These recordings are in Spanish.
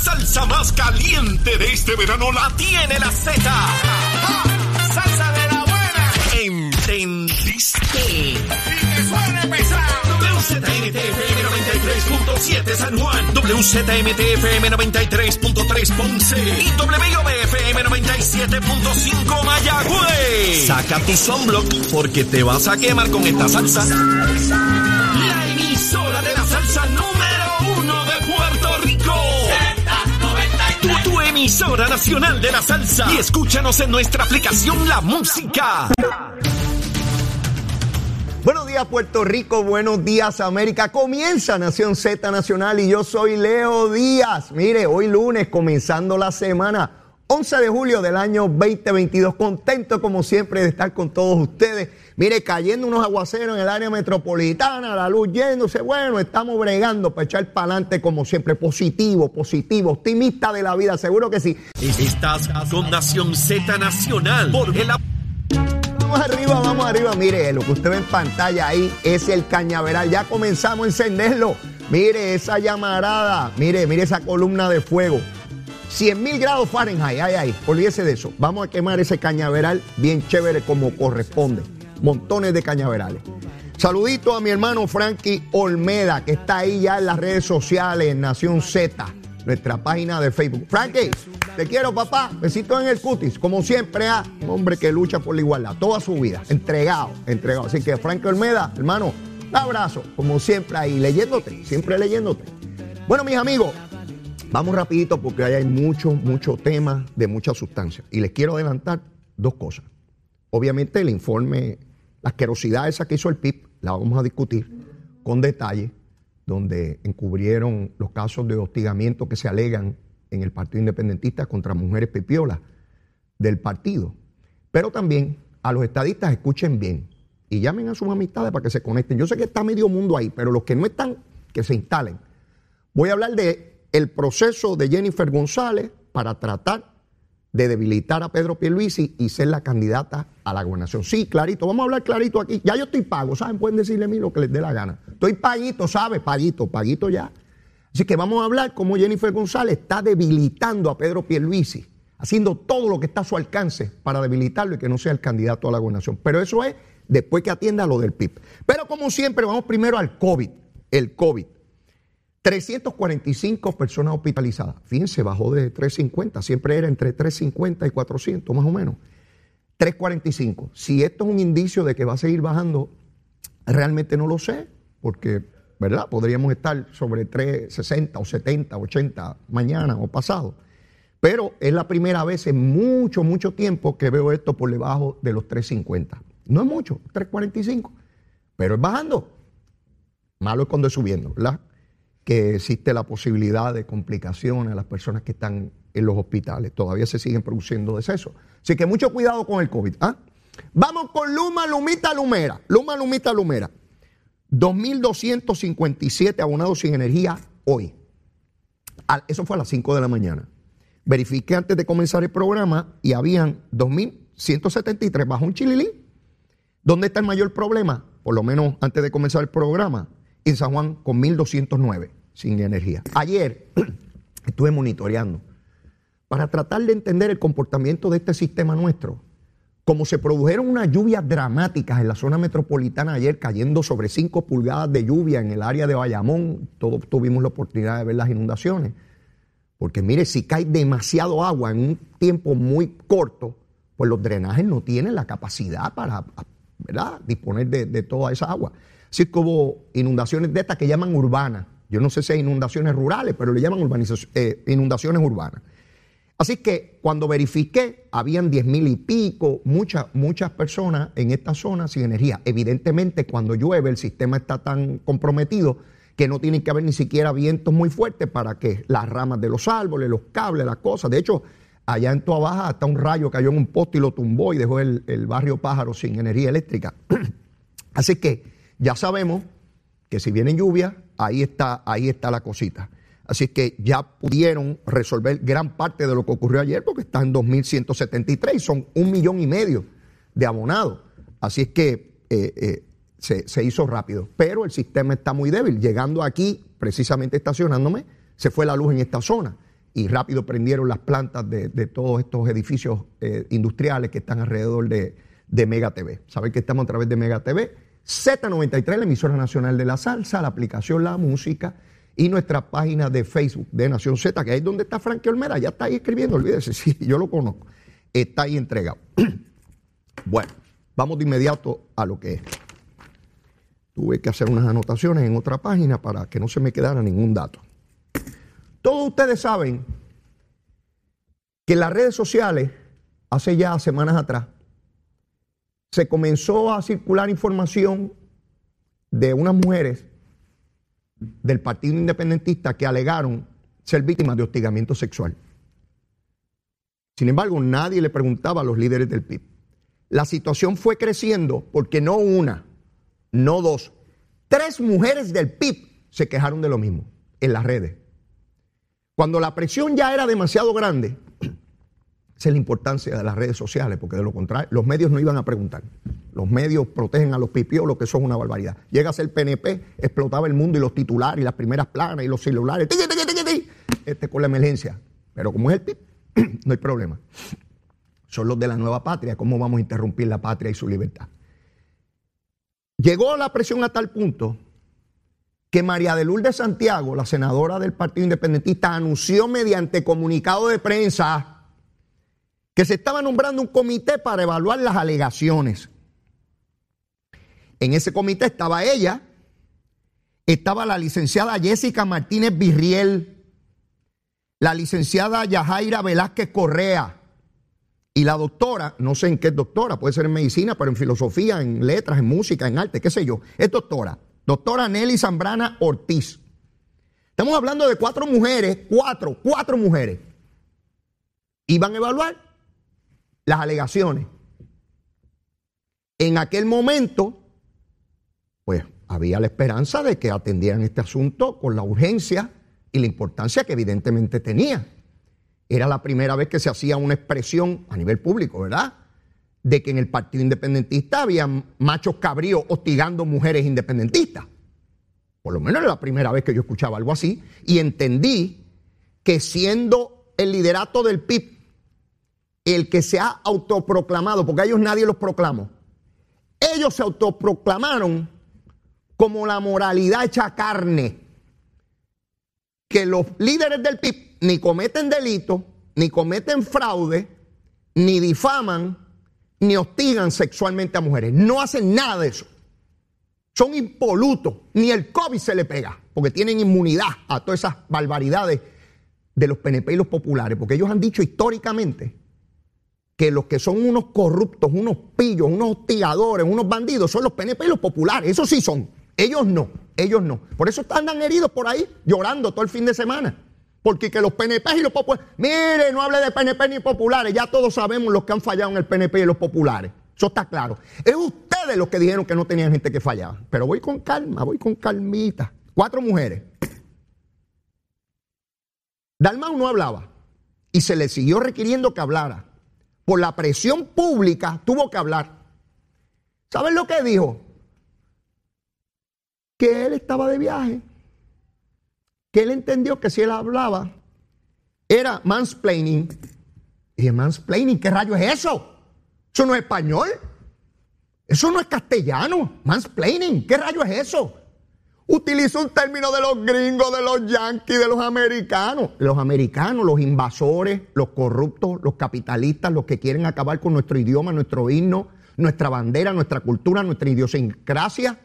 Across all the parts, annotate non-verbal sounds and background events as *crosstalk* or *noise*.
salsa más caliente de este verano la tiene la Z. ¡Salsa de la buena! ¿Entendiste? ¡Y que suene pesado! WZMTFM 93.7 San Juan, WZMTFM 93.3 Ponce y WIOBFM 97.5 Mayagüez. Saca tu sunblock porque te vas a quemar con esta salsa. La emisora de la salsa número emisora nacional de la salsa. Y escúchanos en nuestra aplicación La Música. Buenos días Puerto Rico, buenos días América. Comienza Nación Z Nacional y yo soy Leo Díaz. Mire, hoy lunes comenzando la semana, 11 de julio del año 2022. Contento como siempre de estar con todos ustedes. Mire, cayendo unos aguaceros en el área metropolitana, la luz yéndose. Bueno, estamos bregando para echar para adelante como siempre. Positivo, positivo, optimista de la vida, seguro que sí. Estás con Nación Z Nacional por el Vamos arriba, vamos arriba. Mire, lo que usted ve en pantalla ahí es el cañaveral. Ya comenzamos a encenderlo. Mire esa llamarada. Mire, mire esa columna de fuego. 100 mil grados Fahrenheit. Ay, ay, olvídese de eso. Vamos a quemar ese cañaveral bien chévere como corresponde. Montones de cañaverales. Saludito a mi hermano Frankie Olmeda, que está ahí ya en las redes sociales, Nación Z, nuestra página de Facebook. Frankie, te quiero, papá. Besito en el cutis. Como siempre, ah, un hombre que lucha por la igualdad toda su vida. Entregado, entregado. Así que, Frankie Olmeda, hermano, un abrazo. Como siempre ahí, leyéndote, siempre leyéndote. Bueno, mis amigos, vamos rapidito porque ahí hay mucho, mucho tema de mucha sustancia. Y les quiero adelantar dos cosas. Obviamente, el informe, la asquerosidad esa que hizo el PIB, la vamos a discutir con detalle, donde encubrieron los casos de hostigamiento que se alegan en el Partido Independentista contra mujeres pipiolas del partido. Pero también a los estadistas escuchen bien y llamen a sus amistades para que se conecten. Yo sé que está medio mundo ahí, pero los que no están, que se instalen. Voy a hablar de el proceso de Jennifer González para tratar de debilitar a Pedro Pierluisi y ser la candidata a la gobernación. Sí, clarito, vamos a hablar clarito aquí. Ya yo estoy pago, ¿saben? Pueden decirle a mí lo que les dé la gana. Estoy paguito, ¿sabes? Paguito, paguito ya. Así que vamos a hablar cómo Jennifer González está debilitando a Pedro Pierluisi, haciendo todo lo que está a su alcance para debilitarlo y que no sea el candidato a la gobernación. Pero eso es después que atienda lo del PIB. Pero como siempre, vamos primero al COVID. El COVID. 345 personas hospitalizadas. Fíjense, bajó de 350, siempre era entre 350 y 400 más o menos. 345. Si esto es un indicio de que va a seguir bajando, realmente no lo sé, porque, ¿verdad? Podríamos estar sobre 360 o 70, 80 mañana o pasado. Pero es la primera vez en mucho, mucho tiempo que veo esto por debajo de los 350. No es mucho, 345, pero es bajando. Malo es cuando es subiendo, ¿verdad? Existe la posibilidad de complicaciones a las personas que están en los hospitales. Todavía se siguen produciendo decesos. Así que mucho cuidado con el COVID. ¿ah? Vamos con Luma, Lumita, Lumera. Luma, Lumita, Lumera. 2.257 abonados sin energía hoy. Eso fue a las 5 de la mañana. Verifiqué antes de comenzar el programa y habían 2.173 bajo un chililín. ¿Dónde está el mayor problema? Por lo menos antes de comenzar el programa, en San Juan con 1.209 sin energía. Ayer *clears throat* estuve monitoreando para tratar de entender el comportamiento de este sistema nuestro. Como se produjeron unas lluvias dramáticas en la zona metropolitana ayer, cayendo sobre 5 pulgadas de lluvia en el área de Bayamón, todos tuvimos la oportunidad de ver las inundaciones. Porque mire, si cae demasiado agua en un tiempo muy corto, pues los drenajes no tienen la capacidad para disponer de, de toda esa agua. Así que hubo inundaciones de estas que llaman urbanas. Yo no sé si hay inundaciones rurales, pero le llaman eh, inundaciones urbanas. Así que cuando verifiqué, habían diez mil y pico, muchas, muchas personas en esta zona sin energía. Evidentemente, cuando llueve, el sistema está tan comprometido que no tiene que haber ni siquiera vientos muy fuertes para que las ramas de los árboles, los cables, las cosas. De hecho, allá en Toa Baja hasta un rayo cayó en un poste y lo tumbó y dejó el, el barrio Pájaro sin energía eléctrica. *clears throat* Así que ya sabemos que si viene lluvia, ahí está, ahí está la cosita. Así que ya pudieron resolver gran parte de lo que ocurrió ayer porque está en 2.173, son un millón y medio de abonados. Así es que eh, eh, se, hizo rápido. Pero el sistema está muy débil. Llegando aquí, precisamente estacionándome, se fue la luz en esta zona. y rápido prendieron las plantas de, de todos estos edificios eh, industriales que están alrededor de, de Mega TV. Saben que estamos a través de Mega TV, Z93, la emisora nacional de la salsa, la aplicación La Música y nuestra página de Facebook de Nación Z, que es donde está Frankie Olmera, ya está ahí escribiendo, olvídese, *laughs* sí, yo lo conozco, está ahí entregado. *clears throat* bueno, vamos de inmediato a lo que es. Tuve que hacer unas anotaciones en otra página para que no se me quedara ningún dato. Todos ustedes saben que las redes sociales, hace ya semanas atrás, se comenzó a circular información de unas mujeres del Partido Independentista que alegaron ser víctimas de hostigamiento sexual. Sin embargo, nadie le preguntaba a los líderes del PIB. La situación fue creciendo porque no una, no dos, tres mujeres del PIB se quejaron de lo mismo en las redes. Cuando la presión ya era demasiado grande, esa es la importancia de las redes sociales, porque de lo contrario, los medios no iban a preguntar. Los medios protegen a los pipiolos, que son una barbaridad. Llega a ser PNP, explotaba el mundo y los titulares las primeras planas y los celulares. Este con la emergencia. Pero como es el PIB, *clears throat* no hay problema. Son los de la nueva patria. ¿Cómo vamos a interrumpir la patria y su libertad? Llegó la presión a tal punto que María de Lourdes Santiago, la senadora del Partido Independentista, anunció mediante comunicado de prensa que se estaba nombrando un comité para evaluar las alegaciones. En ese comité estaba ella, estaba la licenciada Jessica Martínez Virriel, la licenciada Yajaira Velázquez Correa y la doctora, no sé en qué es doctora, puede ser en medicina, pero en filosofía, en letras, en música, en arte, qué sé yo, es doctora, doctora Nelly Zambrana Ortiz. Estamos hablando de cuatro mujeres, cuatro, cuatro mujeres. Iban a evaluar las alegaciones. En aquel momento, pues había la esperanza de que atendieran este asunto con la urgencia y la importancia que evidentemente tenía. Era la primera vez que se hacía una expresión a nivel público, ¿verdad? De que en el Partido Independentista había machos cabríos hostigando mujeres independentistas. Por lo menos era la primera vez que yo escuchaba algo así. Y entendí que siendo el liderato del PIB el que se ha autoproclamado, porque a ellos nadie los proclamó. Ellos se autoproclamaron como la moralidad hecha carne, que los líderes del PIB ni cometen delito, ni cometen fraude, ni difaman, ni hostigan sexualmente a mujeres. No hacen nada de eso. Son impolutos, ni el COVID se le pega, porque tienen inmunidad a todas esas barbaridades de los PNP y los populares, porque ellos han dicho históricamente que los que son unos corruptos, unos pillos, unos hostigadores, unos bandidos, son los PNP y los populares. Eso sí son. Ellos no, ellos no. Por eso están heridos por ahí llorando todo el fin de semana. Porque que los PNP y los populares, mire, no hable de PNP ni populares, ya todos sabemos los que han fallado en el PNP y los populares. Eso está claro. Es ustedes los que dijeron que no tenían gente que fallaba. Pero voy con calma, voy con calmita. Cuatro mujeres. Dalmau no hablaba y se le siguió requiriendo que hablara por la presión pública, tuvo que hablar. ¿Saben lo que dijo? Que él estaba de viaje. Que él entendió que si él hablaba era mansplaining. Y dije, mansplaining, ¿qué rayo es eso? Eso no es español. Eso no es castellano. Mansplaining, ¿qué rayo es eso? Utiliza un término de los gringos, de los yanquis, de los americanos. Los americanos, los invasores, los corruptos, los capitalistas, los que quieren acabar con nuestro idioma, nuestro himno, nuestra bandera, nuestra cultura, nuestra idiosincrasia.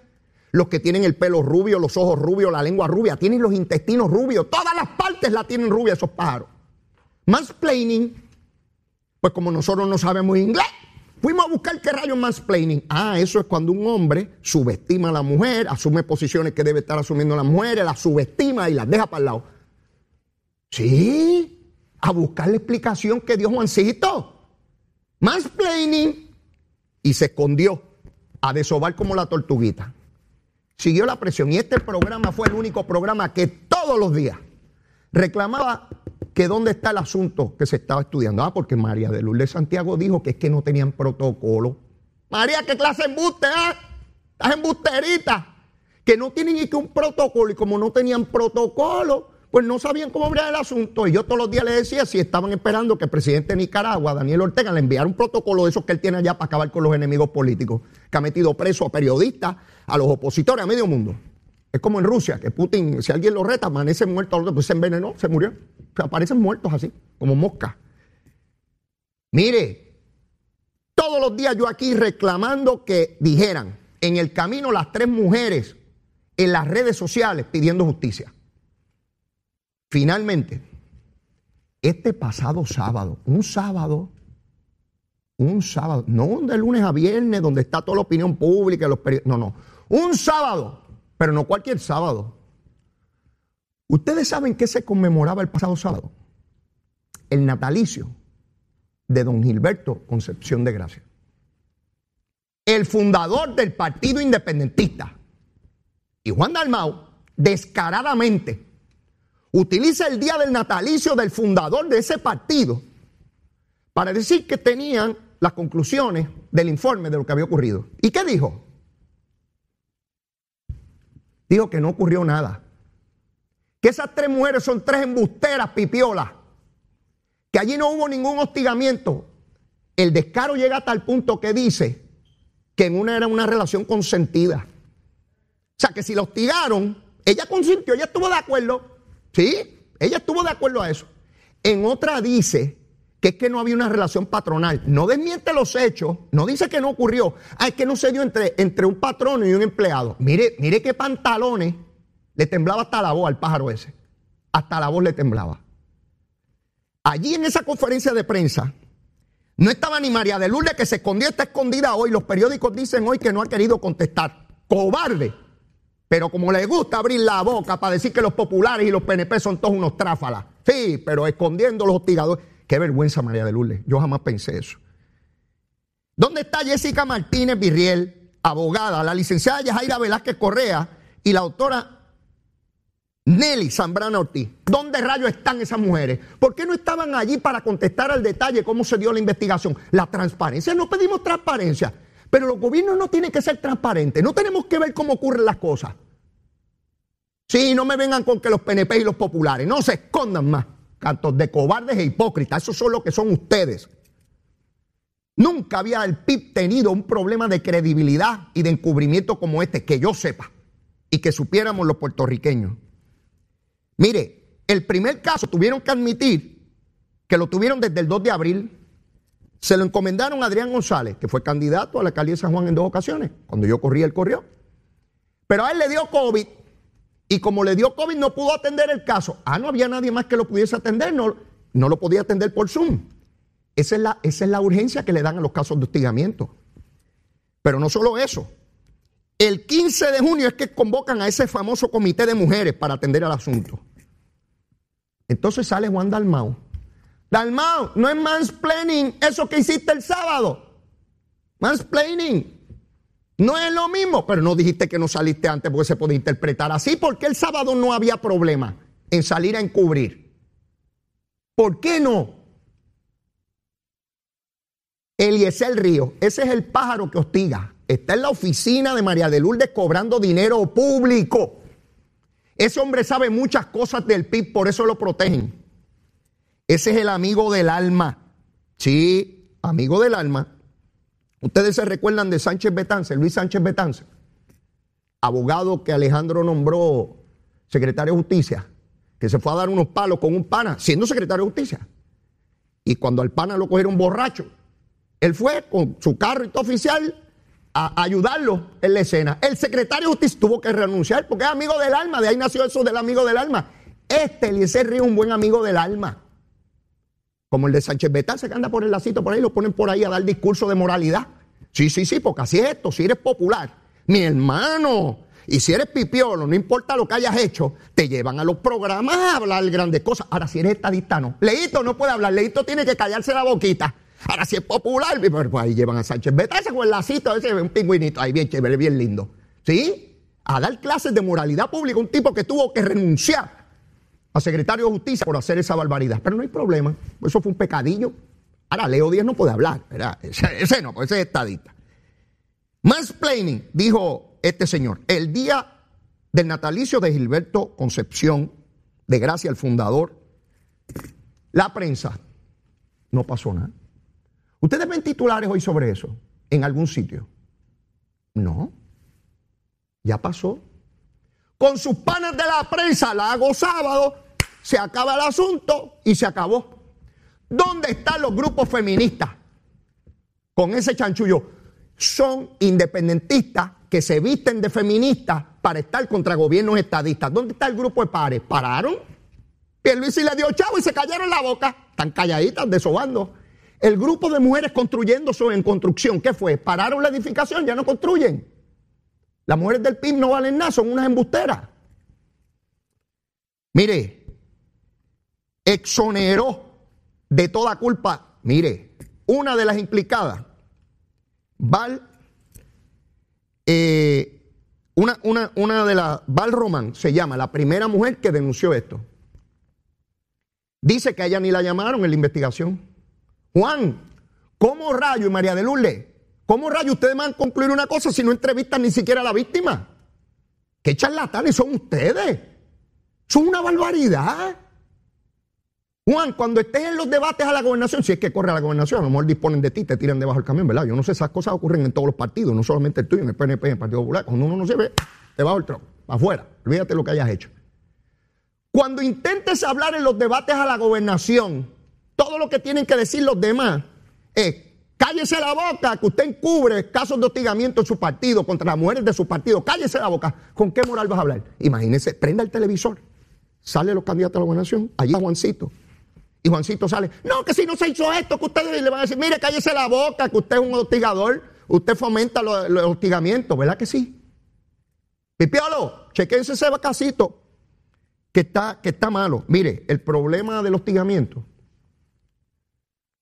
Los que tienen el pelo rubio, los ojos rubios, la lengua rubia, tienen los intestinos rubios, todas las partes la tienen rubia esos pájaros. Mansplaining, pues como nosotros no sabemos inglés, Fuimos a buscar qué rayos mansplaining. Ah, eso es cuando un hombre subestima a la mujer, asume posiciones que debe estar asumiendo la mujer, la subestima y las deja para el lado. Sí, a buscar la explicación que dio Juancito. Mansplaining. Y se escondió a desovar como la tortuguita. Siguió la presión y este programa fue el único programa que todos los días reclamaba que dónde está el asunto que se estaba estudiando. Ah, porque María de Lourdes Santiago dijo que es que no tenían protocolo. María, ¿qué clase de embuste, ah? Estás embusterita. Que no tienen ni que un protocolo. Y como no tenían protocolo, pues no sabían cómo abrir el asunto. Y yo todos los días le decía si estaban esperando que el presidente de Nicaragua, Daniel Ortega, le enviara un protocolo de esos que él tiene allá para acabar con los enemigos políticos, que ha metido preso a periodistas, a los opositores, a medio mundo. Es como en Rusia, que Putin, si alguien lo reta, amanece muerto, pues se envenenó, se murió. Aparecen muertos así, como moscas. Mire, todos los días yo aquí reclamando que dijeran en el camino las tres mujeres en las redes sociales pidiendo justicia. Finalmente, este pasado sábado, un sábado, un sábado, no de lunes a viernes, donde está toda la opinión pública, los no, no, un sábado, pero no cualquier sábado. Ustedes saben qué se conmemoraba el pasado sábado, el natalicio de don Gilberto Concepción de Gracia. El fundador del Partido Independentista. Y Juan Dalmau, descaradamente, utiliza el día del natalicio del fundador de ese partido para decir que tenían las conclusiones del informe de lo que había ocurrido. ¿Y qué dijo? Dijo que no ocurrió nada. Que esas tres mujeres son tres embusteras pipiolas que allí no hubo ningún hostigamiento. El descaro llega hasta el punto que dice que en una era una relación consentida. O sea, que si la hostigaron, ella consintió, ella estuvo de acuerdo. Sí, ella estuvo de acuerdo a eso. En otra dice que es que no había una relación patronal. No desmiente los hechos, no dice que no ocurrió. Ah, es que no se dio entre, entre un patrón y un empleado. Mire, mire qué pantalones le temblaba hasta la voz al pájaro ese. Hasta la voz le temblaba. Allí en esa conferencia de prensa no estaba ni María de Lourdes que se escondió, está escondida hoy. Los periódicos dicen hoy que no ha querido contestar. Cobarde. Pero como le gusta abrir la boca para decir que los populares y los PNP son todos unos tráfalas. Sí, pero escondiendo los hostigadores. Qué vergüenza, María de Lourdes. Yo jamás pensé eso. ¿Dónde está Jessica Martínez Virriel, abogada, la licenciada Yajaira Velázquez Correa y la doctora Nelly Zambrana Ortiz. ¿Dónde rayos están esas mujeres? ¿Por qué no estaban allí para contestar al detalle cómo se dio la investigación? La transparencia, no pedimos transparencia, pero los gobiernos no tienen que ser transparentes, no tenemos que ver cómo ocurren las cosas. Sí, no me vengan con que los PNP y los populares, no se escondan más, cantos de cobardes e hipócritas, esos son lo que son ustedes. Nunca había el PIB tenido un problema de credibilidad y de encubrimiento como este, que yo sepa, y que supiéramos los puertorriqueños. Mire, el primer caso tuvieron que admitir que lo tuvieron desde el 2 de abril. Se lo encomendaron a Adrián González, que fue candidato a la alcaldía de San Juan en dos ocasiones. Cuando yo corrí, él corrió. Pero a él le dio COVID y como le dio COVID no pudo atender el caso. Ah, no había nadie más que lo pudiese atender, no, no lo podía atender por Zoom. Esa es, la, esa es la urgencia que le dan a los casos de hostigamiento. Pero no solo eso. El 15 de junio es que convocan a ese famoso comité de mujeres para atender al asunto. Entonces sale Juan Dalmau. Dalmau, no es mansplaining eso que hiciste el sábado. Mansplaining. No es lo mismo, pero no dijiste que no saliste antes porque se puede interpretar así, porque el sábado no había problema en salir a encubrir. ¿Por qué no? Eliezer Río, ese es el pájaro que hostiga está en la oficina de María de Lourdes cobrando dinero público. Ese hombre sabe muchas cosas del PIB, por eso lo protegen. Ese es el amigo del alma. Sí, amigo del alma. Ustedes se recuerdan de Sánchez Betance, Luis Sánchez Betance, abogado que Alejandro nombró secretario de justicia, que se fue a dar unos palos con un pana, siendo secretario de justicia. Y cuando al pana lo cogieron borracho, él fue con su carro y todo oficial a ayudarlo en la escena. El secretario de justicia tuvo que renunciar porque es amigo del alma, de ahí nació eso del amigo del alma. Este Eliezer Río es un buen amigo del alma. Como el de Sánchez Betán, se anda por el lacito por ahí, lo ponen por ahí a dar discurso de moralidad. Sí, sí, sí, porque así es esto, si eres popular, mi hermano, y si eres pipiolo, no importa lo que hayas hecho, te llevan a los programas a hablar grandes cosas. Ahora, si eres estadista, no. Leito no puede hablar, Leito tiene que callarse la boquita. Ahora si es popular, pues, pues ahí llevan a Sánchez Betasa con el lacito, ese un pingüinito ahí bien chévere, bien lindo. ¿Sí? A dar clases de moralidad pública, un tipo que tuvo que renunciar a secretario de justicia por hacer esa barbaridad. Pero no hay problema, eso fue un pecadillo. Ahora Leo Díaz no puede hablar, ¿verdad? *laughs* Ese, no, pues ese es estadista. Mansplaining, dijo este señor, el día del natalicio de Gilberto Concepción de gracia el fundador. La prensa, no pasó nada. ¿Ustedes ven titulares hoy sobre eso en algún sitio? No. Ya pasó. Con sus panas de la prensa la hago sábado, se acaba el asunto y se acabó. ¿Dónde están los grupos feministas? Con ese chanchullo. Son independentistas que se visten de feministas para estar contra gobiernos estadistas. ¿Dónde está el grupo de pares? ¿Pararon? Pierluisi le dio chavo y se cayeron la boca. Están calladitas, desobando. El grupo de mujeres construyendo en construcción, ¿qué fue? Pararon la edificación, ya no construyen. Las mujeres del PIB no valen nada, son unas embusteras. Mire, exoneró de toda culpa, mire, una de las implicadas, Val, eh, una, una, una de las, Val Román se llama, la primera mujer que denunció esto. Dice que a ella ni la llamaron en la investigación. Juan, ¿cómo rayo y María de Lourdes? ¿Cómo rayo ustedes van a concluir una cosa si no entrevistan ni siquiera a la víctima? ¿Qué charlatanes son ustedes? Son una barbaridad. Juan, cuando estés en los debates a la gobernación, si es que corre a la gobernación, a lo mejor disponen de ti, te tiran debajo del camión, ¿verdad? Yo no sé, esas cosas ocurren en todos los partidos, no solamente el tuyo, en el PNP, en el Partido Popular. Cuando uno no se ve, debajo del tronco, afuera. Olvídate lo que hayas hecho. Cuando intentes hablar en los debates a la gobernación, todo lo que tienen que decir los demás es cállese la boca que usted encubre casos de hostigamiento en su partido contra las mujeres de su partido. Cállese la boca. ¿Con qué moral vas a hablar? Imagínese, prenda el televisor. Sale los candidatos a la gobernación. Allí está Juancito. Y Juancito sale. No, que si no se hizo esto, que ustedes le van a decir, mire, cállese la boca, que usted es un hostigador. Usted fomenta los, hostigamientos, ¿verdad que sí? Pipiolo, chequense ese casito que está, que está malo. Mire, el problema del hostigamiento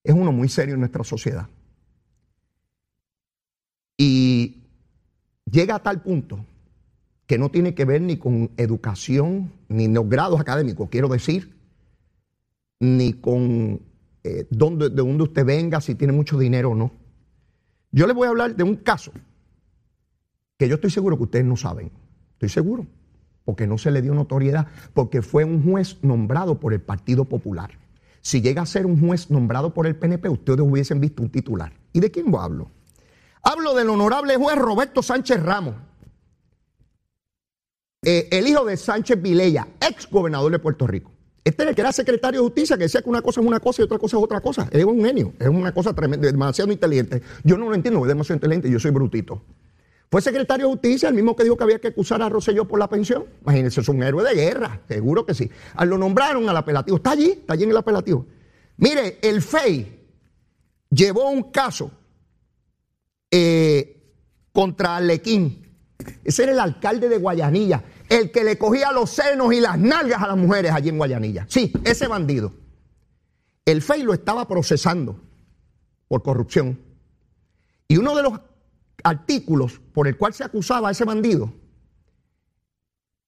es uno muy serio en nuestra sociedad. Y llega a tal punto que no tiene que ver ni con educación, ni los grados académicos, quiero decir, ni con eh, dónde, de dónde usted venga, si tiene mucho dinero o no. Yo les voy a hablar de un caso que yo estoy seguro que ustedes no saben. Estoy seguro. Porque no se le dio notoriedad, porque fue un juez nombrado por el Partido Popular. Si llega a ser un juez nombrado por el PNP, ustedes hubiesen visto un titular. ¿Y de quién hablo? Hablo del honorable juez Roberto Sánchez Ramos, eh, el hijo de Sánchez Vilella, ex gobernador de Puerto Rico. Este es el que era secretario de justicia, que decía que una cosa es una cosa y otra cosa es otra cosa. Es un genio, es una cosa tremenda, demasiado inteligente. Yo no lo entiendo, es demasiado inteligente, yo soy brutito. Fue secretario de justicia, el mismo que dijo que había que acusar a Rosselló por la pensión. Imagínense, es un héroe de guerra, seguro que sí. Ah, lo nombraron al apelativo, está allí, está allí en el apelativo. Mire, el FEI llevó un caso eh, contra Alequín. Ese era el alcalde de Guayanilla, el que le cogía los senos y las nalgas a las mujeres allí en Guayanilla. Sí, ese bandido. El FEI lo estaba procesando por corrupción. Y uno de los artículos por el cual se acusaba a ese bandido,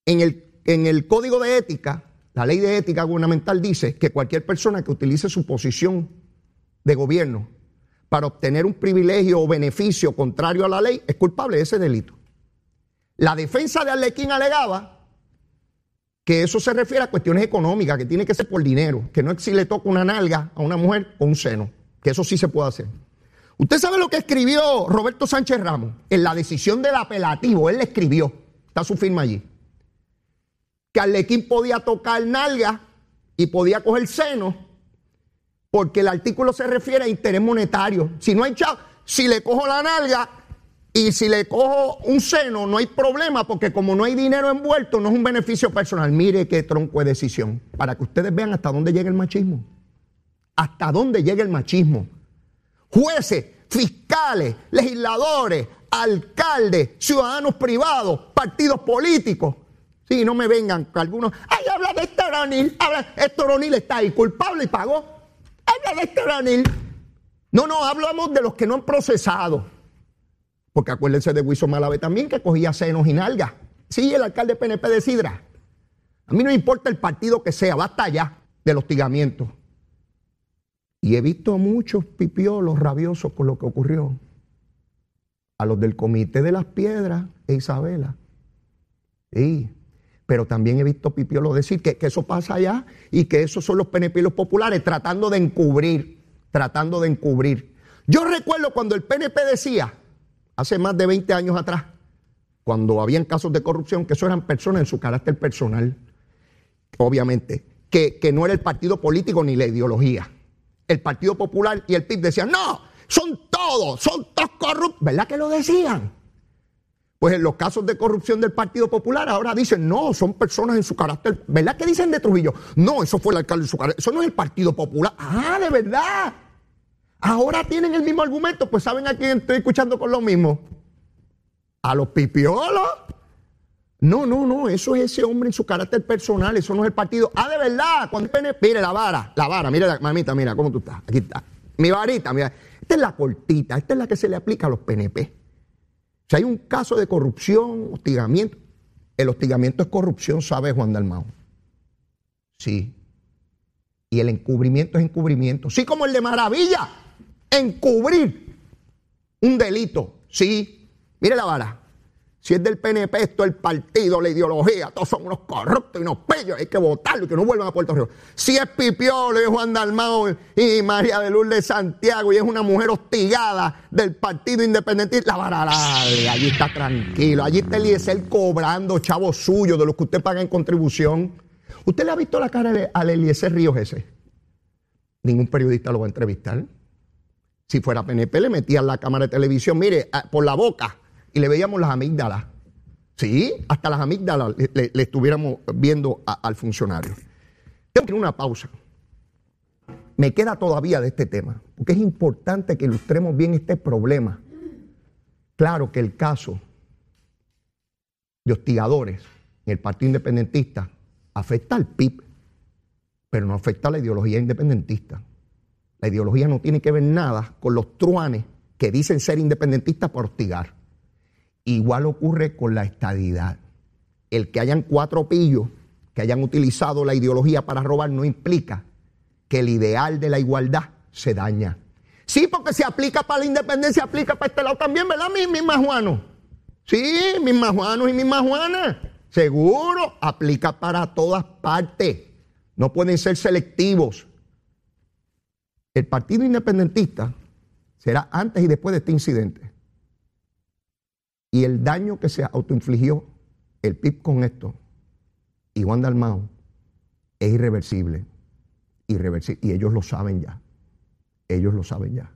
en el, en el código de ética, la ley de ética gubernamental dice que cualquier persona que utilice su posición de gobierno para obtener un privilegio o beneficio contrario a la ley es culpable de ese delito. La defensa de Arlequín alegaba que eso se refiere a cuestiones económicas, que tiene que ser por dinero, que no es si le toca una nalga a una mujer o un seno, que eso sí se puede hacer. Usted sabe lo que escribió Roberto Sánchez Ramos en la decisión del apelativo, él le escribió, está su firma allí, que Arlequín podía tocar nalga y podía coger seno porque el artículo se refiere a interés monetario. Si no hay chavo, si le cojo la nalga y si le cojo un seno, no hay problema, porque como no hay dinero envuelto, no es un beneficio personal. Mire qué tronco de decisión, para que ustedes vean hasta dónde llega el machismo. Hasta dónde llega el machismo. Jueces, fiscales, legisladores, alcaldes, ciudadanos privados, partidos políticos. Sí, no me vengan algunos. Ay, habla de Héctor O'Neill. Habla, Héctor O'Neill está ahí, culpable y pagó. Habla de este No, no, hablamos de los que no han procesado. Porque acuérdense de Wiso Malave también, que cogía senos y nalgas. Sí, el alcalde PNP de Sidra. A mí no importa el partido que sea, basta ya del hostigamiento. Y he visto a muchos pipiolos rabiosos con lo que ocurrió. A los del Comité de las Piedras e Isabela. Sí. Pero también he visto Pipiolo decir que, eso pasa allá y que esos son los PNP los populares tratando de encubrir, tratando de encubrir. Yo recuerdo cuando el PNP decía, hace más de 20 años atrás, cuando habían casos de corrupción, que eso eran personas en su carácter personal, obviamente, que, que no era el partido político ni la ideología. El Partido Popular y el PIB decían, no, son todos, son todos corruptos. ¿Verdad que lo decían? Pues en los casos de corrupción del Partido Popular ahora dicen, no, son personas en su carácter. ¿Verdad que dicen de Trujillo? No, eso fue el alcalde en su carácter. Eso no es el Partido Popular. Ah, de verdad. Ahora tienen el mismo argumento. Pues ¿saben a quién estoy escuchando con lo mismo? A los pipiolos. No, no, no, eso es ese hombre en su carácter personal, eso no es el partido. Ah, de verdad, cuando PNP, mire la vara, la vara, mire la mamita, mira cómo tú estás, aquí está. Mi varita, mira, esta es la cortita, esta es la que se le aplica a los PNP. Si hay un caso de corrupción, hostigamiento, el hostigamiento es corrupción, sabe Juan Dalmao. Sí. Y el encubrimiento es encubrimiento. Sí, como el de Maravilla, encubrir un delito. Sí. Mire la vara. Si es del PNP, esto el partido, la ideología, todos son unos corruptos y unos pellos, hay que votarlo y que no vuelvan a Puerto Rico. Si es Pipiolo, es Juan Dalmao y María de Lourdes Santiago y es una mujer hostigada del partido independiente, la vara allí está tranquilo, allí está Eliezer cobrando chavos suyos de los que usted paga en contribución. ¿Usted le ha visto la cara al Eliezer Ríos ese? Ningún periodista lo va a entrevistar. Si fuera PNP, le metían la cámara de televisión, mire, por la boca y le veíamos las amígdalas. Sí, hasta las amígdalas le, estuviéramos viendo al funcionario. Tengo que ir una pausa. Me queda todavía de este tema, porque es importante que ilustremos bien este problema. Claro que el caso de hostigadores en el Partido Independentista afecta al PIB, pero no afecta a la ideología independentista. La ideología no tiene que ver nada con los truanes que dicen ser independentistas por hostigar. Igual ocurre con la estadidad. El que hayan cuatro pillos que hayan utilizado la ideología para robar no implica que el ideal de la igualdad se daña. Sí, porque se aplica para la independencia, aplica para este lado también, ¿verdad, mis, mis majuanos? Sí, mis majuanos y mis majuanas. Seguro, aplica para todas partes. No pueden ser selectivos. El Partido Independentista será antes y después de este incidente. Y el daño que se autoinfligió el PIB con esto y Juan Dalmao es irreversible. Irreversible. Y ellos lo saben ya. Ellos lo saben ya.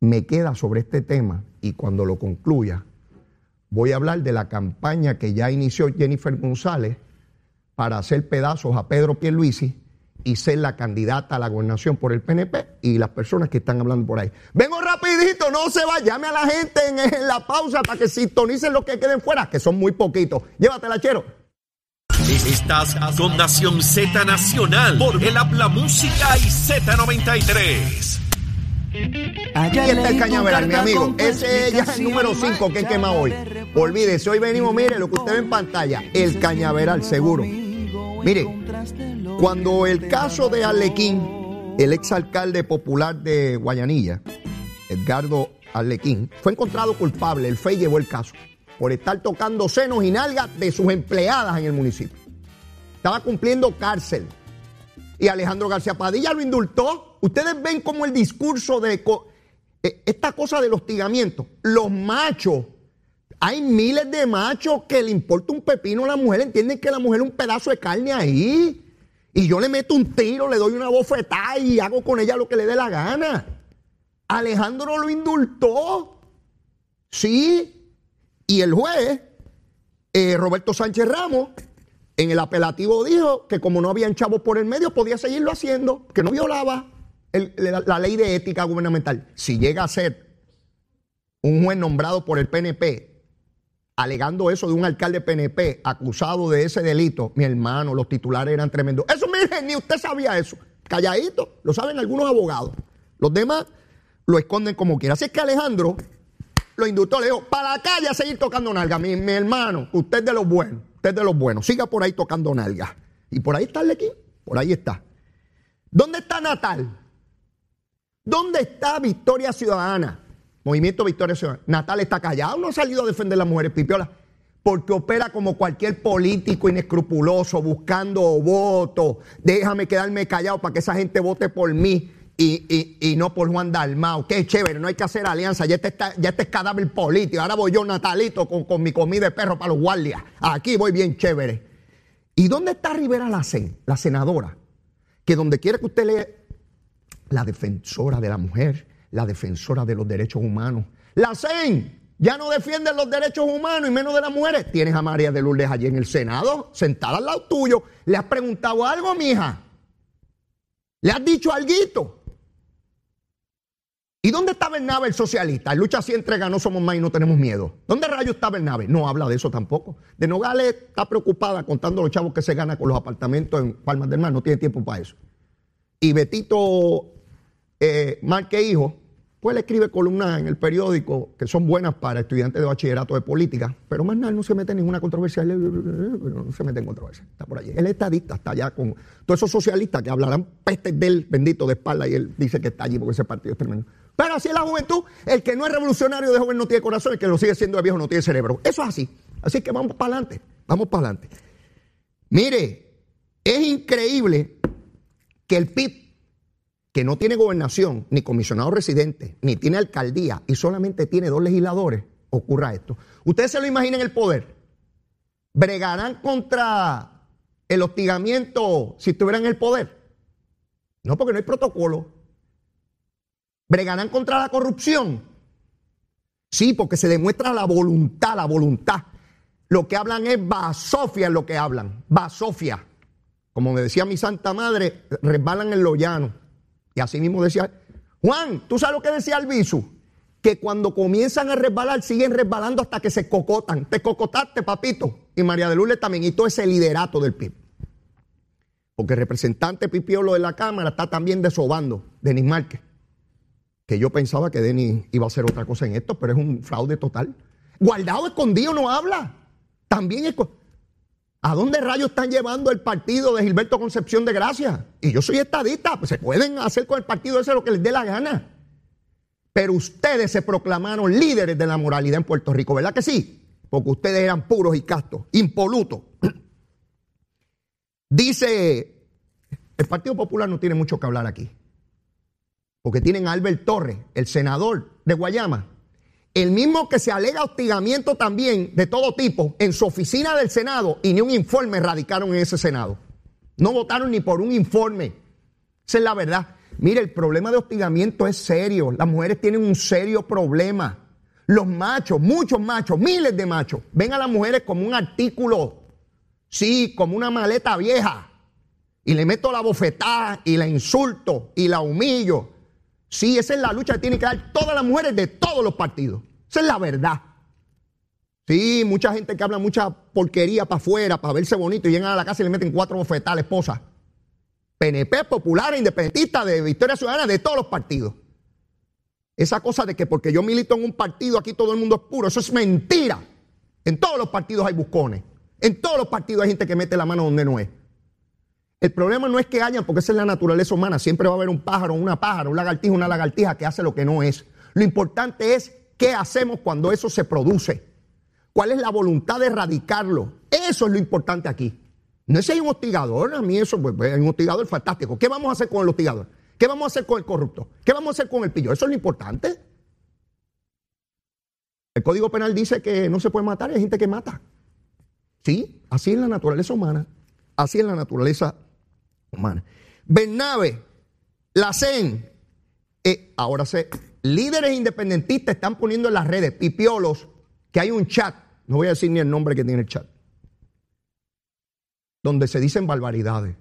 Me queda sobre este tema y cuando lo concluya voy a hablar de la campaña que ya inició Jennifer González para hacer pedazos a Pedro Pierluisi y ser la candidata a la gobernación por el PNP y las personas que están hablando por ahí. Vengo rapidito, no se va, llame a la gente en, en la pausa para que sintonicen los que queden fuera, que son muy poquitos. Llévatela, chero. Estás con Nación Z Nacional por el Habla Música y Z93. Aquí está el cañaveral, mi amigo. Ese ya es el número 5 que quema hoy. Olvídese, hoy venimos, mire lo que usted ve en pantalla, el cañaveral, seguro. Mire, cuando el caso de Arlequín, el exalcalde popular de Guayanilla, Edgardo Arlequín, fue encontrado culpable, el FEI llevó el caso, por estar tocando senos y nalgas de sus empleadas en el municipio. Estaba cumpliendo cárcel. Y Alejandro García Padilla lo indultó. Ustedes ven como el discurso de esta cosa del hostigamiento. Los machos, hay miles de machos que le importa un pepino a la mujer, entienden que la mujer es un pedazo de carne ahí. Y yo le meto un tiro, le doy una bofetada y hago con ella lo que le dé la gana. Alejandro lo indultó. Sí. Y el juez, eh, Roberto Sánchez Ramos, en el apelativo dijo que como no habían chavos por el medio, podía seguirlo haciendo, que no violaba la ley de ética gubernamental. Si llega a ser un juez nombrado por el PNP alegando eso de un alcalde PNP acusado de ese delito, mi hermano, los titulares eran tremendos. Eso, mire, ni usted sabía eso. Calladito, lo saben algunos abogados. Los demás lo esconden como quiera. Así es que Alejandro lo indultó, le dijo, para la calle a seguir tocando nalga. Mi, hermano, usted es de los buenos, usted es de los buenos. Siga por ahí tocando nalga. Y por ahí está el por ahí está. ¿Dónde está Natal? ¿Dónde está Victoria Ciudadana? Movimiento Victoria Ciudadana. Natal está callado, no ha salido a defender a las mujeres pipiolas. porque opera como cualquier político inescrupuloso, buscando votos. Déjame quedarme callado para que esa gente vote por mí y, y, no por Juan Dalmao. Qué chévere, no hay que hacer alianza. Ya este, está, ya este es cadáver político. Ahora voy yo, Natalito, con, con mi comida de perro para los guardias. Aquí voy bien chévere. ¿Y dónde está Rivera Lacen, la senadora? Que donde quiera que usted lea, la defensora de la mujer, la defensora de los derechos humanos. Lacen, ya no defienden los derechos humanos y menos de las mujeres. Tienes a María de Lourdes allí en el Senado, sentada al lado tuyo. ¿Le has preguntado algo, mija? ¿Le has dicho algo? ¿Y dónde está Bernabe, el socialista? En lucha así entrega, no somos más y no tenemos miedo. ¿Dónde rayos está Bernabe? No habla de eso tampoco. De Nogales está preocupada contando los chavos que se gana con los apartamentos en Palmas del Mar. No tiene tiempo para eso. Y Betito eh, Marque Hijo pues le escribe columnas en el periódico que son buenas para estudiantes de bachillerato de política, pero más nada, no se mete en ninguna controversia, no se mete en controversia, está por allí. Él es estadista, está allá con todos esos socialistas que hablarán pestes del bendito de espalda y él dice que está allí porque ese partido es tremendo. Pero así es la juventud, el que no es revolucionario de joven no tiene corazón, el que lo sigue siendo de viejo no tiene cerebro. Eso es así. Así que vamos para adelante, vamos para adelante. Mire, es increíble que el PIB que no tiene gobernación, ni comisionado residente, ni tiene alcaldía y solamente tiene dos legisladores, ocurra esto. Ustedes se lo imaginan el poder. ¿Bregarán contra el hostigamiento si estuvieran en el poder? No, porque no hay protocolo. ¿Bregarán contra la corrupción? Sí, porque se demuestra la voluntad, la voluntad. Lo que hablan es basofia lo que hablan, basofia. Como me decía mi santa madre, resbalan en lo llano. Y así mismo decía, Juan, ¿tú sabes lo que decía Albizu? Que cuando comienzan a resbalar, siguen resbalando hasta que se cocotan. Te cocotaste, papito. Y María de Lourdes también. Y todo ese liderato del PIB. Porque el representante Pipiolo de la Cámara está también desobando, Denis Márquez. Que yo pensaba que Denis iba a hacer otra cosa en esto, pero es un fraude total. Guardado escondido no habla. También es. ¿A dónde rayos están llevando el partido de Gilberto Concepción de Gracia? Y yo soy estadista, pues se pueden hacer con el partido ese lo que les dé la gana. Pero ustedes se proclamaron líderes de la moralidad en Puerto Rico, ¿verdad que sí? Porque ustedes eran puros y castos, impolutos. *clears throat* Dice, el Partido Popular no tiene mucho que hablar aquí. Porque tienen a Albert Torres, el senador de Guayama, el mismo que se alega hostigamiento también de todo tipo en su oficina del Senado y ni un informe radicaron en ese Senado. No votaron ni por un informe. Esa es la verdad. Mire, el problema de hostigamiento es serio. Las mujeres tienen un serio problema. Los machos, muchos machos, miles de machos, ven a las mujeres como un artículo, sí, como una maleta vieja. Y le meto la bofetada y la insulto y la humillo Sí, esa es la lucha que tienen que dar todas las mujeres de todos los partidos. Esa es la verdad. Sí, mucha gente que habla mucha porquería para afuera, para verse bonito, y llegan a la casa y le meten cuatro bofetadas a la esposa. PNP, popular, independentista, de Victoria Ciudadana, de todos los partidos. Esa cosa de que porque yo milito en un partido aquí todo el mundo es puro, eso es mentira. En todos los partidos hay buscones. En todos los partidos hay gente que mete la mano donde no es. El problema no es que hayan, porque esa es la naturaleza humana. Siempre va a haber un pájaro, una pájaro, un lagartija, una lagartija que hace lo que no es. Lo importante es qué hacemos cuando eso se produce. ¿Cuál es la voluntad de erradicarlo? Eso es lo importante aquí. No es si hay un hostigador, a mí eso, pues, pues, hay un hostigador fantástico. ¿Qué vamos a hacer con el hostigador? ¿Qué vamos a hacer con el corrupto? ¿Qué vamos a hacer con el pillo? Eso es lo importante. El Código Penal dice que no se puede matar, hay gente que mata. Sí, así es la naturaleza humana. Así es la naturaleza humana. Bernabe, la CEN, eh, ahora sé, líderes independentistas están poniendo en las redes, pipiolos, que hay un chat, no voy a decir ni el nombre que tiene el chat, donde se dicen barbaridades.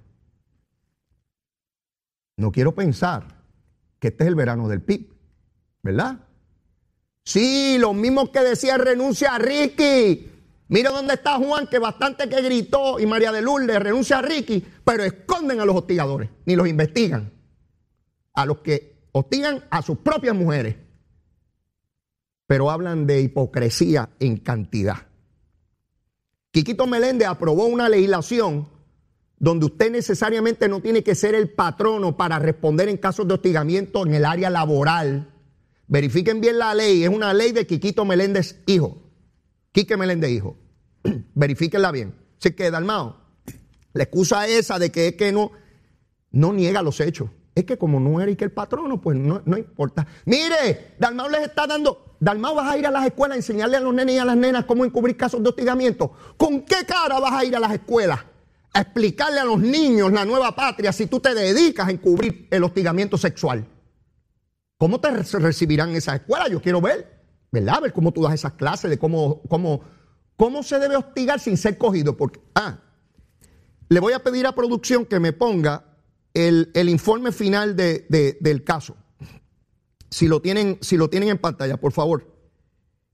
No quiero pensar que este es el verano del PIB, ¿verdad? Sí, los mismos que decían renuncia a Ricky, Mira dónde está Juan, que bastante que gritó, y María de Lourdes renuncia a Ricky, pero esconden a los hostigadores, ni los investigan. A los que hostigan a sus propias mujeres. Pero hablan de hipocresía en cantidad. Quiquito Meléndez aprobó una legislación donde usted necesariamente no tiene que ser el patrono para responder en casos de hostigamiento en el área laboral. Verifiquen bien la ley, es una ley de Quiquito Meléndez hijo. Quique Meléndez hijo. *clears throat* Verifíquenla bien. Así que, Dalmao, la excusa esa de que es que no, no niega los hechos. Es que como no eres que el patrono, pues no, no importa. Mire, Dalmao les está dando. Dalmao vas a ir a las escuelas a enseñarle a los nenes y a las nenas cómo encubrir casos de hostigamiento. ¿Con qué cara vas a ir a las escuelas a explicarle a los niños la nueva patria si tú te dedicas a encubrir el hostigamiento sexual? ¿Cómo te recibirán esas escuelas? Yo quiero ver, ¿verdad? Ver cómo tú das esas clases de cómo, cómo, cómo se debe hostigar sin ser cogido. Porque, ah, le voy a pedir a producción que me ponga el, informe final del caso. Si lo, tienen, si lo tienen en pantalla, por favor.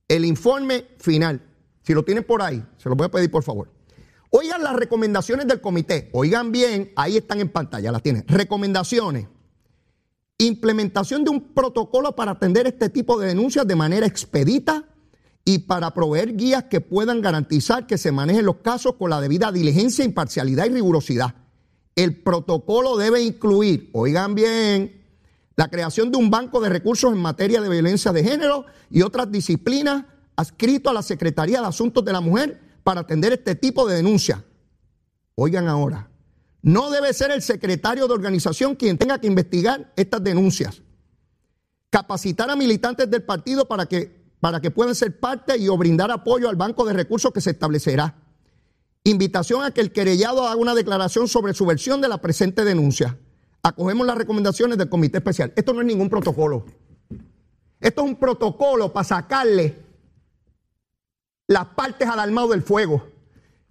El informe final. Si lo tienen por ahí, se lo voy a pedir por favor. Oigan las recomendaciones del comité. Oigan bien, ahí están en pantalla, las tienen. Recomendaciones. Implementación de un protocolo para atender este tipo de denuncias de manera expedita y para proveer guías que puedan garantizar que se manejen los casos con la debida diligencia, imparcialidad y rigurosidad. El protocolo debe incluir, oigan bien, la creación de un banco de recursos en materia de violencia de género y otras disciplinas adscrito a la Secretaría de Asuntos de la Mujer para atender este tipo de denuncias. Oigan ahora, no debe ser el secretario de organización quien tenga que investigar estas denuncias. Capacitar a militantes del partido para que para que puedan ser parte y o brindar apoyo al banco de recursos que se establecerá. Invitación a que el querellado haga una declaración sobre su versión de la presente denuncia. Acogemos las recomendaciones del comité especial. Esto no es ningún protocolo. Esto es un protocolo para sacarle las partes al armado del fuego.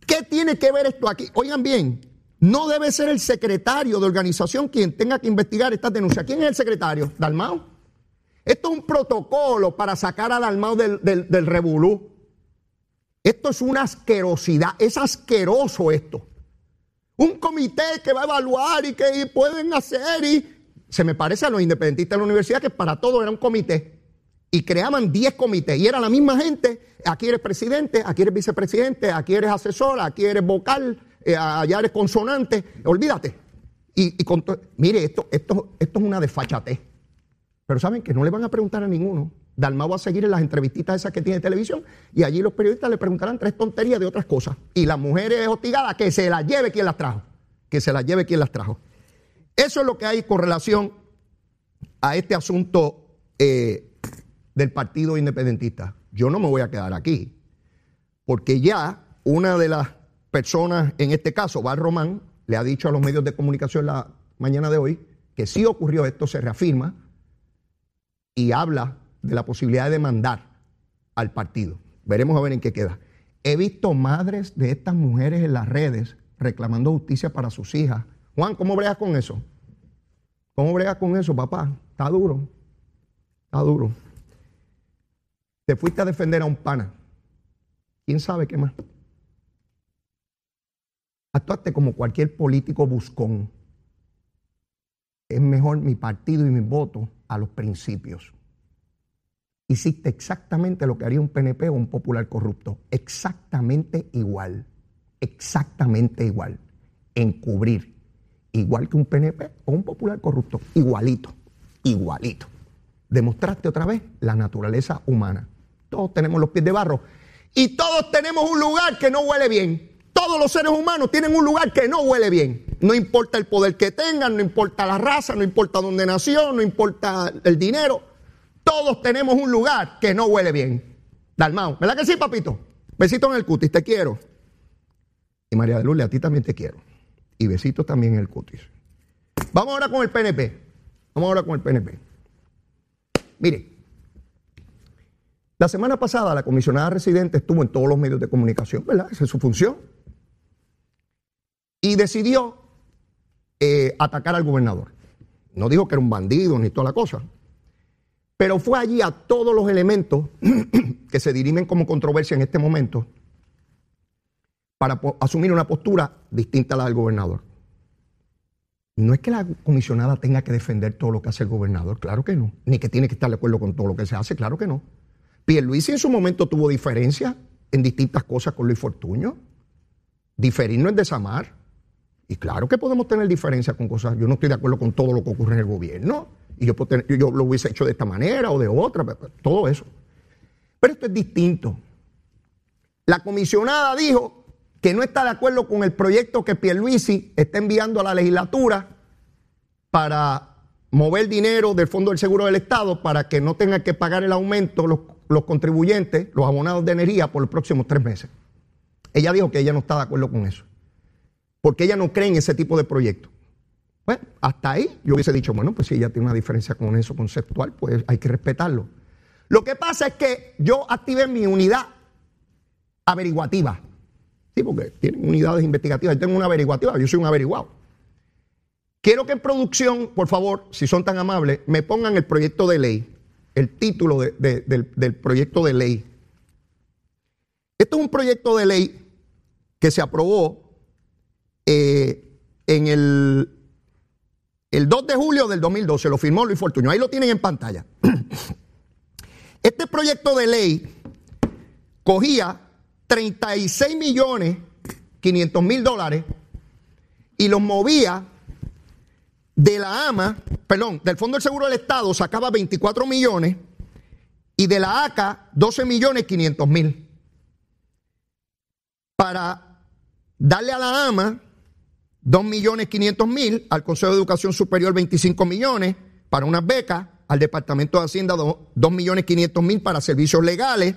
¿Qué tiene que ver esto aquí? Oigan bien, no debe ser el secretario de organización quien tenga que investigar estas denuncias. ¿Quién es el secretario? ¿Dalmao? Esto es un protocolo para sacar al almado del, del, revolú. Esto es una asquerosidad, es asqueroso esto. Un comité que va a evaluar y que pueden hacer y se me parece a los independentistas de la universidad que para todo era un comité y creaban 10 comités y era la misma gente, aquí eres presidente, aquí eres vicepresidente, aquí eres asesor, aquí eres vocal, eh, allá eres consonante, olvídate. Y, mire, esto, esto, esto es una desfachatez. Pero saben que no le van a preguntar a ninguno. Dalmau va a seguir en las entrevistitas esas que tiene televisión y allí los periodistas le preguntarán tres tonterías de otras cosas. Y las mujeres hostigadas, que se las lleve quien las trajo. Que se las lleve quien las trajo. Eso es lo que hay con relación a este asunto eh, del Partido Independentista. Yo no me voy a quedar aquí, porque ya una de las personas, en este caso, Val Román, le ha dicho a los medios de comunicación la mañana de hoy que sí ocurrió esto, se reafirma, y habla de la posibilidad de demandar al partido. Veremos a ver en qué queda. He visto madres de estas mujeres en las redes reclamando justicia para sus hijas. Juan, ¿cómo bregas con eso? ¿Cómo bregas con eso, papá? Está duro. Está duro. Te fuiste a defender a un pana. ¿Quién sabe qué más? Actuaste como cualquier político buscón. Es mejor mi partido y mi voto a los principios. Hiciste exactamente lo que haría un PNP o un popular corrupto. Exactamente igual. Exactamente igual. Encubrir. Igual que un PNP o un popular corrupto. Igualito. Igualito. Demostraste otra vez la naturaleza humana. Todos tenemos los pies de barro. Y todos tenemos un lugar que no huele bien. Todos los seres humanos tienen un lugar que no huele bien. No importa el poder que tengan, no importa la raza, no importa dónde nació, no importa el dinero. Todos tenemos un lugar que no huele bien. Dalmao, ¿verdad que sí, papito? Besito en el cutis, te quiero. Y María de Lule, a ti también te quiero. Y besitos también en el cutis. Vamos ahora con el PNP. Vamos ahora con el PNP. Mire, la semana pasada la comisionada residente estuvo en todos los medios de comunicación, ¿verdad? Esa es su función. Y decidió eh, atacar al gobernador. No dijo que era un bandido ni toda la cosa, pero fue allí a todos los elementos *clears throat* que se dirimen como controversia en este momento para asumir una postura distinta a la del gobernador. No es que la comisionada tenga que defender todo lo que hace el gobernador, claro que no. Ni que tiene que estar de acuerdo con todo lo que se hace, claro que no. Pierluisi en su momento tuvo diferencias en distintas cosas con Luis Fortuño. Diferir no es desamar. Y claro que podemos tener diferencias con cosas. Yo no estoy de acuerdo con todo lo que ocurre en el gobierno. Y yo, lo hubiese hecho de esta manera o de otra, todo eso. Pero esto es distinto. La comisionada dijo que no está de acuerdo con el proyecto que Pierluisi está enviando a la legislatura para mover dinero del Fondo del Seguro del Estado para que no tengan que pagar el aumento los contribuyentes, los abonados de energía por los próximos tres meses. Ella dijo que ella no está de acuerdo con eso, porque ella no cree en ese tipo de proyectos. Bueno, hasta ahí yo hubiese dicho, bueno, pues si ella tiene una diferencia con eso conceptual, pues hay que respetarlo. Lo que pasa es que yo activé mi unidad averiguativa. Sí, porque tienen unidades investigativas. Yo tengo una averiguativa, yo soy un averiguado. Quiero que en producción, por favor, si son tan amables, me pongan el proyecto de ley, el título del, proyecto de ley. Esto es un proyecto de ley que se aprobó eh, en el, el 2 de julio del 2012, lo firmó Luis Fortuño. Ahí lo tienen en pantalla. *clears throat* Este proyecto de ley cogía 36 millones 500 mil dólares y los movía de la AMA, perdón, del Fondo del Seguro del Estado sacaba 24 millones y de la ACA 12 millones 500 mil. Para darle a la AMA 2 millones 500 mil, al Consejo de Educación Superior 25 millones para unas becas, al Departamento de Hacienda 2 millones 500 mil para servicios legales,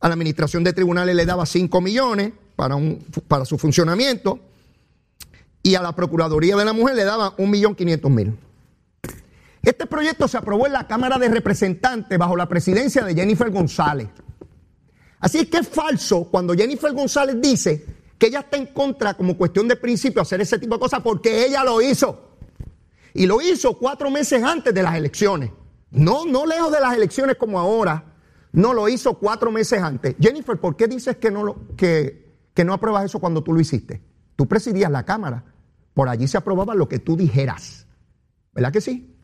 a la Administración de Tribunales le daba 5 millones para, su funcionamiento y a la Procuraduría de la Mujer le daba 1 millón 500 mil. Este proyecto se aprobó en la Cámara de Representantes bajo la presidencia de Jennifer González. Así es que es falso cuando Jennifer González dice que ella está en contra como cuestión de principio hacer ese tipo de cosas porque ella lo hizo. Y lo hizo cuatro meses antes de las elecciones. No, no lejos de las elecciones como ahora. No, lo hizo cuatro meses antes. Jennifer, ¿por qué dices que no, lo, que, que no apruebas eso cuando tú lo hiciste? Tú presidías la Cámara. Por allí se aprobaba lo que tú dijeras. ¿Verdad que sí?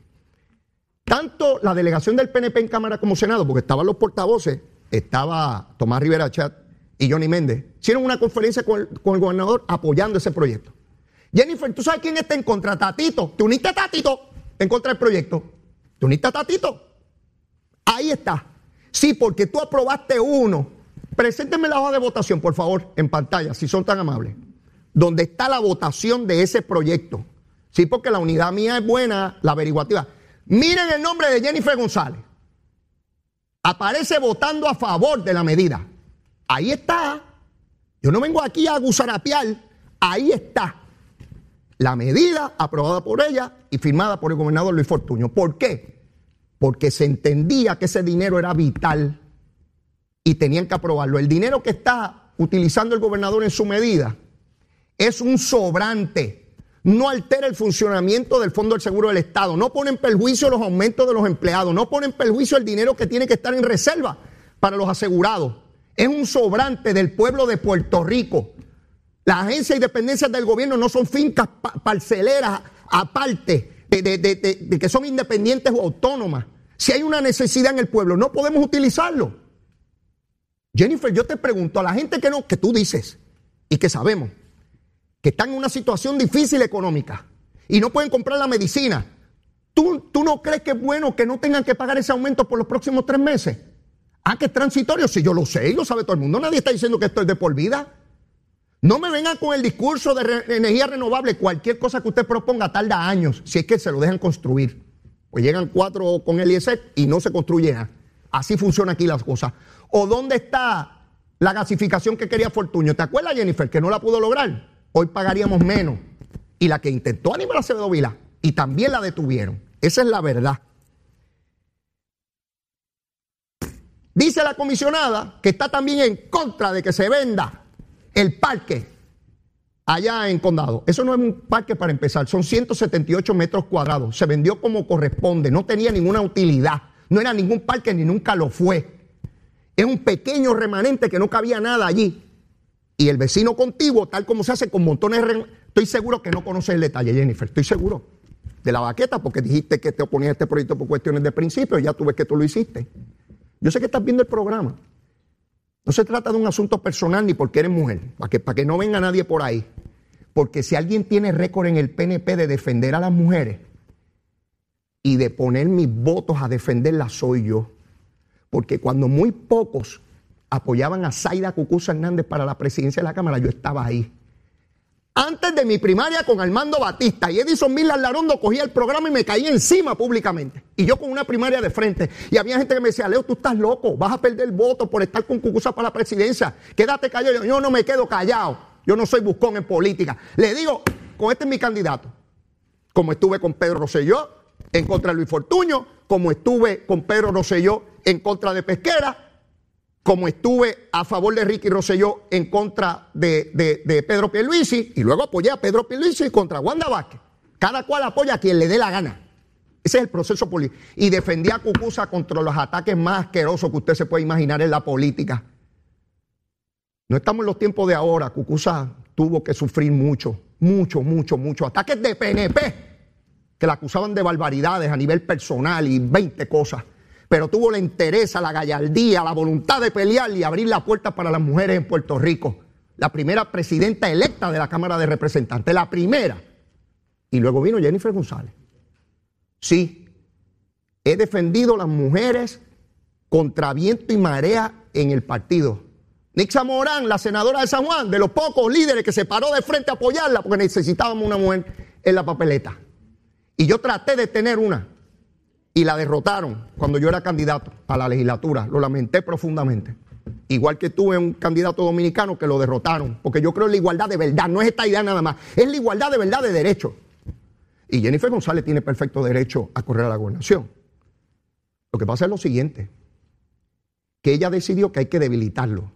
Tanto la delegación del PNP en Cámara como Senado, porque estaban los portavoces, estaba Tomás Rivera Chat y Johnny Méndez, hicieron una conferencia con el, gobernador apoyando ese proyecto. Jennifer, ¿tú sabes quién está en contra? Tatito. ¿Te uniste a Tatito en contra del proyecto? ¿Te uniste a Tatito? Ahí está. Sí, porque tú aprobaste uno. Preséntenme la hoja de votación, por favor, en pantalla, si son tan amables. Donde está la votación de ese proyecto. Sí, porque la unidad mía es buena, la averiguativa. Miren el nombre de Jennifer González. Aparece votando a favor de la medida. Ahí está. Yo no vengo aquí a gusarapiar. Ahí está la medida aprobada por ella y firmada por el gobernador Luis Fortuño. ¿Por qué? Porque se entendía que ese dinero era vital y tenían que aprobarlo. El dinero que está utilizando el gobernador en su medida es un sobrante. No altera el funcionamiento del Fondo del Seguro del Estado, no pone en perjuicio los aumentos de los empleados, no pone en perjuicio el dinero que tiene que estar en reserva para los asegurados. Es un sobrante del pueblo de Puerto Rico las agencias y dependencias del gobierno no son fincas parceleras aparte de, que son independientes o autónomas. Si hay una necesidad en el pueblo, no podemos utilizarlo. Jennifer, yo te pregunto a la gente que no, que tú dices y que sabemos que están en una situación difícil económica y no pueden comprar la medicina. ¿Tú, ¿Tú no crees que es bueno que no tengan que pagar ese aumento por los próximos tres meses? Ah, que es transitorio. Si yo lo sé y lo sabe todo el mundo. Nadie está diciendo que esto es de por vida. No me vengan con el discurso de energía renovable. Cualquier cosa que usted proponga tarda años, si es que se lo dejan construir. Pues llegan cuatro con el IESEC y no se construye. Así funciona aquí las cosas. ¿O dónde está la gasificación que quería Fortuño? ¿Te acuerdas, Jennifer, que no la pudo lograr? Hoy pagaríamos menos. Y la que intentó Aníbal Acevedo Vila, y también la detuvieron. Esa es la verdad. Dice la comisionada que está también en contra de que se venda el parque allá en Condado. Eso no es un parque para empezar, son 178 metros cuadrados. Se vendió como corresponde, no tenía ninguna utilidad, no era ningún parque ni nunca lo fue. Es un pequeño remanente que no cabía nada allí. Y el vecino contiguo, tal como se hace con montones de... Estoy seguro que no conoces el detalle, Jennifer, estoy seguro. De la baqueta, porque dijiste que te oponías a este proyecto por cuestiones de principio, y ya tú ves que tú lo hiciste. Yo sé que estás viendo el programa. No se trata de un asunto personal ni porque eres mujer, para que, para que no venga nadie por ahí. Porque si alguien tiene récord en el PNP de defender a las mujeres y de poner mis votos a defenderlas, soy yo. Porque cuando muy pocos apoyaban a Zaida Cucuza Hernández para la presidencia de la Cámara, yo estaba ahí. Antes de mi primaria con Armando Batista y Edison Miller Larondo cogía el programa y me caía encima públicamente. Y yo con una primaria de frente. Y había gente que me decía, Leo, tú estás loco, vas a perder el voto por estar con Cucuza para la presidencia. Quédate callado. Yo no me quedo callado. Yo no soy buscón en política. Le digo, con este es mi candidato. Como estuve con Pedro Rosselló en contra de Luis Fortuño, como estuve con Pedro Rosselló en contra de Pesquera, como estuve a favor de Ricky Rosselló en contra de, de, Pedro Pierluisi, y luego apoyé a Pedro Pierluisi contra Wanda Vázquez. Cada cual apoya a quien le dé la gana. Ese es el proceso político. Y defendí a Cucusa contra los ataques más asquerosos que usted se puede imaginar en la política. No estamos en los tiempos de ahora. Cucusa tuvo que sufrir mucho, mucho, mucho, mucho. Ataques de PNP que la acusaban de barbaridades a nivel personal y 20 cosas pero tuvo la interés, la gallardía, la voluntad de pelear y abrir la puerta para las mujeres en Puerto Rico. La primera presidenta electa de la Cámara de Representantes, la primera. Y luego vino Jennifer González. Sí, he defendido a las mujeres contra viento y marea en el partido. Nixa Morán, la senadora de San Juan, de los pocos líderes que se paró de frente a apoyarla porque necesitábamos una mujer en la papeleta. Y yo traté de tener una y la derrotaron cuando yo era candidato a la legislatura. Lo lamenté profundamente. Igual que tuve un candidato dominicano que lo derrotaron, porque yo creo en la igualdad de verdad, no es esta idea nada más, es la igualdad de verdad de derecho. Y Jennifer González tiene perfecto derecho a correr a la gobernación. Lo que pasa es lo siguiente, que ella decidió que hay que debilitarlo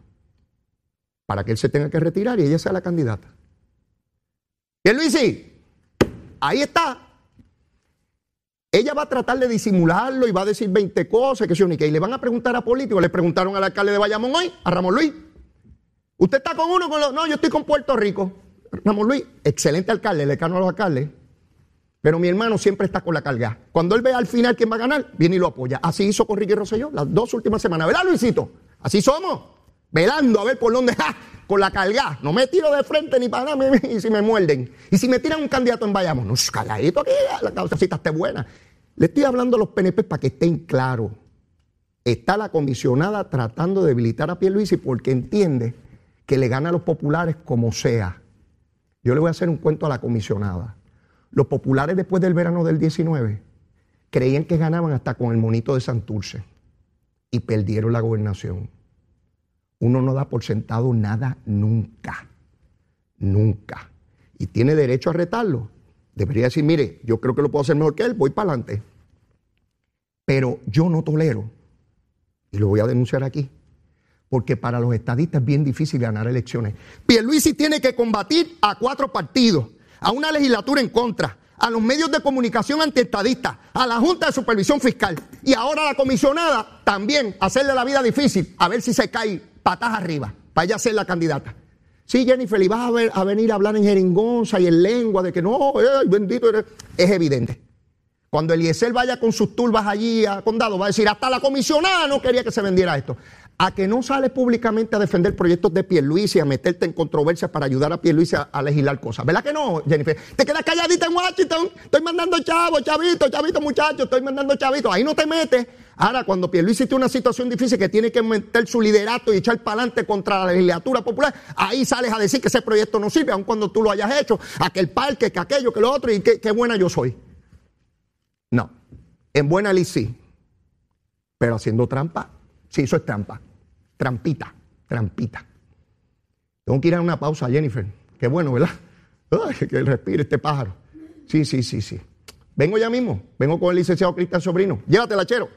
para que él se tenga que retirar y ella sea la candidata. Y Luisi, ahí está, ella va a tratar de disimularlo y va a decir 20 cosas, que sí, y que le van a preguntar a políticos. Le preguntaron al alcalde de Bayamón hoy, a Ramón Luis. ¿Usted está con uno con los.? No, yo estoy con Puerto Rico. Ramón Luis, excelente alcalde, le cano a los alcaldes. Pero mi hermano siempre está con la carga. Cuando él ve al final quién va a ganar, viene y lo apoya. Así hizo con Ricky Rosselló las dos últimas semanas. ¿Verdad, Luisito? Así somos. Velando a ver por dónde. *laughs* Con la carga. No me tiro de frente ni para nada. *laughs* Y si me muerden. Y si me tiran un candidato en Bayamón. No, calladito aquí. La causacita esté buena. Le estoy hablando a los PNP para que estén claros. Está la comisionada tratando de debilitar a Pierluisi porque entiende que le gana a los populares como sea. Yo le voy a hacer un cuento a la comisionada. Los populares después del verano del 19 creían que ganaban hasta con el monito de Santurce y perdieron la gobernación. Uno no da por sentado nada nunca, nunca. Y tiene derecho a retarlo. Debería decir, mire, yo creo que lo puedo hacer mejor que él, voy para adelante. Pero yo no tolero, y lo voy a denunciar aquí, porque para los estadistas es bien difícil ganar elecciones. Pierluisi tiene que combatir a cuatro partidos, a una legislatura en contra, a los medios de comunicación antiestadistas, a la Junta de Supervisión Fiscal y ahora a la comisionada también hacerle la vida difícil, a ver si se cae patas arriba, para ella ser la candidata. Sí, Jennifer, y vas a, venir a hablar en jeringonza y en lengua de que no, bendito eres. Es evidente. Cuando Eliezer vaya con sus turbas allí a condado, va a decir, hasta la comisionada no quería que se vendiera esto. A que no sale públicamente a defender proyectos de Pierluisi, a meterte en controversias para ayudar a Pierluisi a, a legislar cosas. ¿Verdad que no, Jennifer? Te quedas calladita en Washington. Estoy mandando chavos, chavito, chavito, muchachos. Estoy mandando chavito. Ahí no te metes. Ahora, cuando Pierluisi tiene una situación difícil que tiene que meter su liderato y echar para adelante contra la legislatura popular, ahí sales a decir que ese proyecto no sirve, aun cuando tú lo hayas hecho, aquel parque, que aquello, que lo otro, y qué, buena yo soy. No, en buena ley sí, pero haciendo trampa, sí, eso es trampa, trampita, trampita. Tengo que ir a una pausa, Jennifer. Qué bueno, ¿verdad? Ay, que respire este pájaro. Sí, sí, sí, sí. Vengo ya mismo. Vengo con el licenciado Cristian Sobrino. Llévatela, chero.